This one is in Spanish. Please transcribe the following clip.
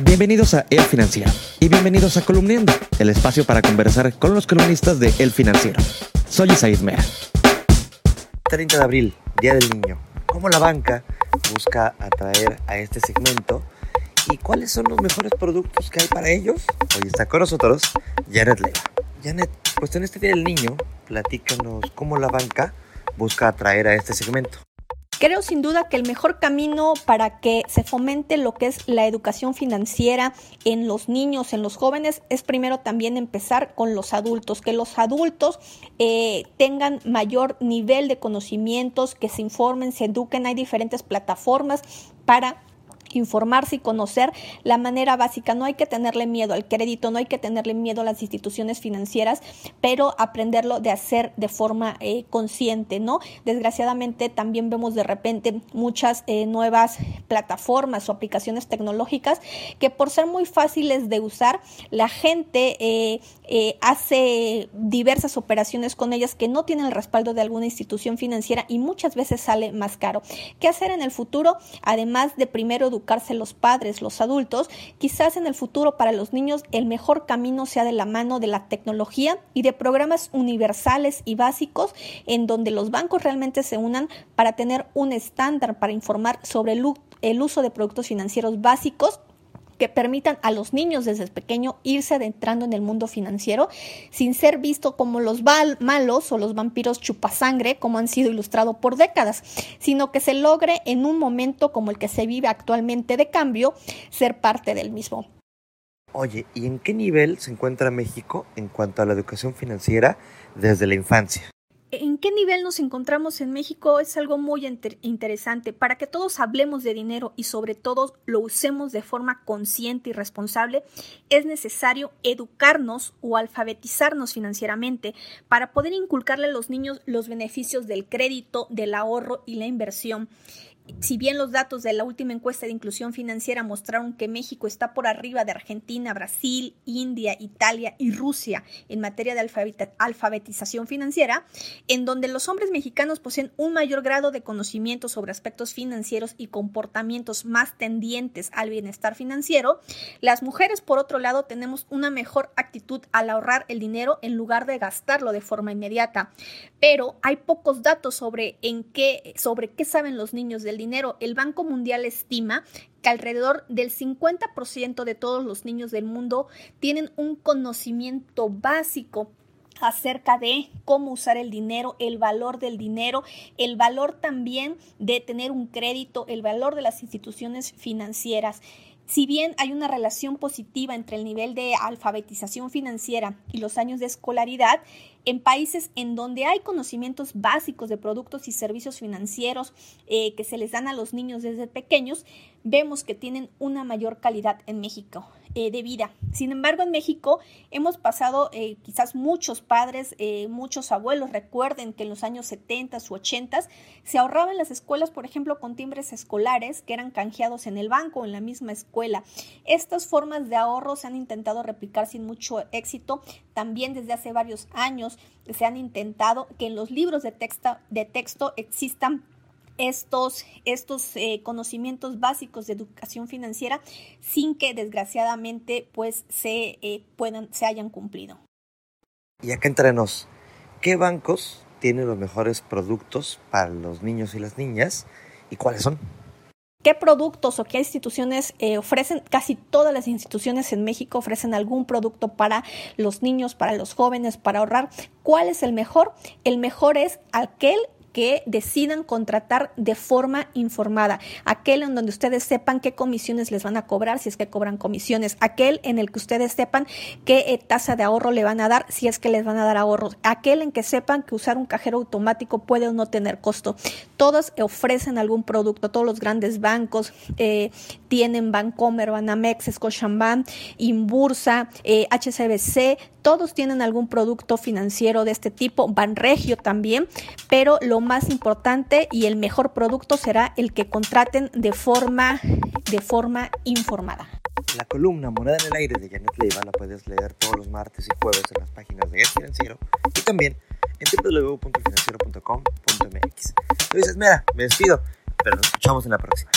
Bienvenidos a El Financiero y bienvenidos a Columniendo, el espacio para conversar con los columnistas de El Financiero. Soy Isaid Mea. 30 de abril, Día del Niño. ¿Cómo la banca busca atraer a este segmento? ¿Y cuáles son los mejores productos que hay para ellos? Hoy está con nosotros Janet Leiva. Janet, pues en este Día del Niño, platícanos cómo la banca busca atraer a este segmento. Creo sin duda que el mejor camino para que se fomente lo que es la educación financiera en los niños, en los jóvenes, es primero también empezar con los adultos, que los adultos eh, tengan mayor nivel de conocimientos, que se informen, se eduquen. Hay diferentes plataformas para informarse y conocer la manera básica. No hay que tenerle miedo al crédito, no hay que tenerle miedo a las instituciones financieras, pero aprenderlo de hacer de forma eh, consciente, ¿no? Desgraciadamente también vemos de repente muchas eh, nuevas plataformas o aplicaciones tecnológicas que por ser muy fáciles de usar, la gente eh, hace diversas operaciones con ellas que no tienen el respaldo de alguna institución financiera y muchas veces sale más caro. ¿Qué hacer en el futuro? Además de primero educarse los padres, los adultos, quizás en el futuro para los niños el mejor camino sea de la mano de la tecnología y de programas universales y básicos en donde los bancos realmente se unan para tener un estándar para informar sobre el, el uso de productos financieros básicos que permitan a los niños desde pequeño irse adentrando en el mundo financiero sin ser visto como los malos o los vampiros chupasangre como han sido ilustrados por décadas, sino que se logre en un momento como el que se vive actualmente de cambio ser parte del mismo. Oye, ¿y en qué nivel se encuentra México en cuanto a la educación financiera desde la infancia? ¿En qué nivel nos encontramos en México? Es algo muy interesante. Para que todos hablemos de dinero y sobre todo lo usemos de forma consciente y responsable, es necesario educarnos o alfabetizarnos financieramente para poder inculcarle a los niños los beneficios del crédito, del ahorro y la inversión si bien los datos de la última encuesta de inclusión financiera mostraron que México está por arriba de Argentina, Brasil, India, Italia y Rusia en materia de alfabetización financiera, en donde los hombres mexicanos poseen un mayor grado de conocimiento sobre aspectos financieros y comportamientos más tendientes al bienestar financiero, las mujeres, por otro lado, tenemos una mejor actitud al ahorrar el dinero en lugar de gastarlo de forma inmediata. Pero hay pocos datos sobre en qué, sobre qué saben los niños del dinero. El Banco Mundial estima que alrededor del 50% de todos los niños del mundo tienen un conocimiento básico acerca de cómo usar el dinero, el valor del dinero, el valor también de tener un crédito, el valor de las instituciones financieras. Si bien hay una relación positiva entre el nivel de alfabetización financiera y los años de escolaridad, en países en donde hay conocimientos básicos de productos y servicios financieros eh, que se les dan a los niños desde pequeños, vemos que tienen una mayor calidad en México eh, de vida. Sin embargo, en México hemos pasado, eh, quizás muchos padres, muchos abuelos recuerden que en los años 70 u 80 se ahorraban las escuelas, por ejemplo, con timbres escolares que eran canjeados en el banco o en la misma escuela. Estas formas de ahorro se han intentado replicar sin mucho éxito también desde hace varios años se han intentado que en los libros de de texto existan estos, estos eh, conocimientos básicos de educación financiera sin que desgraciadamente pues se, eh, puedan, se hayan cumplido. Y acá entrenos, ¿qué bancos tienen los mejores productos para los niños y las niñas y cuáles son? ¿Qué productos o qué instituciones eh, ofrecen? Casi todas las instituciones en México ofrecen algún producto para los niños, para los jóvenes, para ahorrar. ¿Cuál es el mejor? El mejor es aquel que decidan contratar de forma informada, aquel en donde ustedes sepan qué comisiones les van a cobrar, si es que cobran comisiones, aquel en el que ustedes sepan qué eh, tasa de ahorro le van a dar, si es que les van a dar ahorros, aquel en que sepan que usar un cajero automático puede o no tener costo. Todos ofrecen algún producto, todos los grandes bancos eh, tienen Bancomer, Banamex, Scotiabank, Inbursa, eh, HCBC, todos tienen algún producto financiero de este tipo, Banregio también, pero lo más importante y el mejor producto será el que contraten de forma, de forma informada. La columna Moneda en el Aire de Janet Leiva la puedes leer todos los martes y jueves en las páginas de El Financiero y también en www.financiero.com.mx. Luis Esmera, me despido, pero nos escuchamos en la próxima.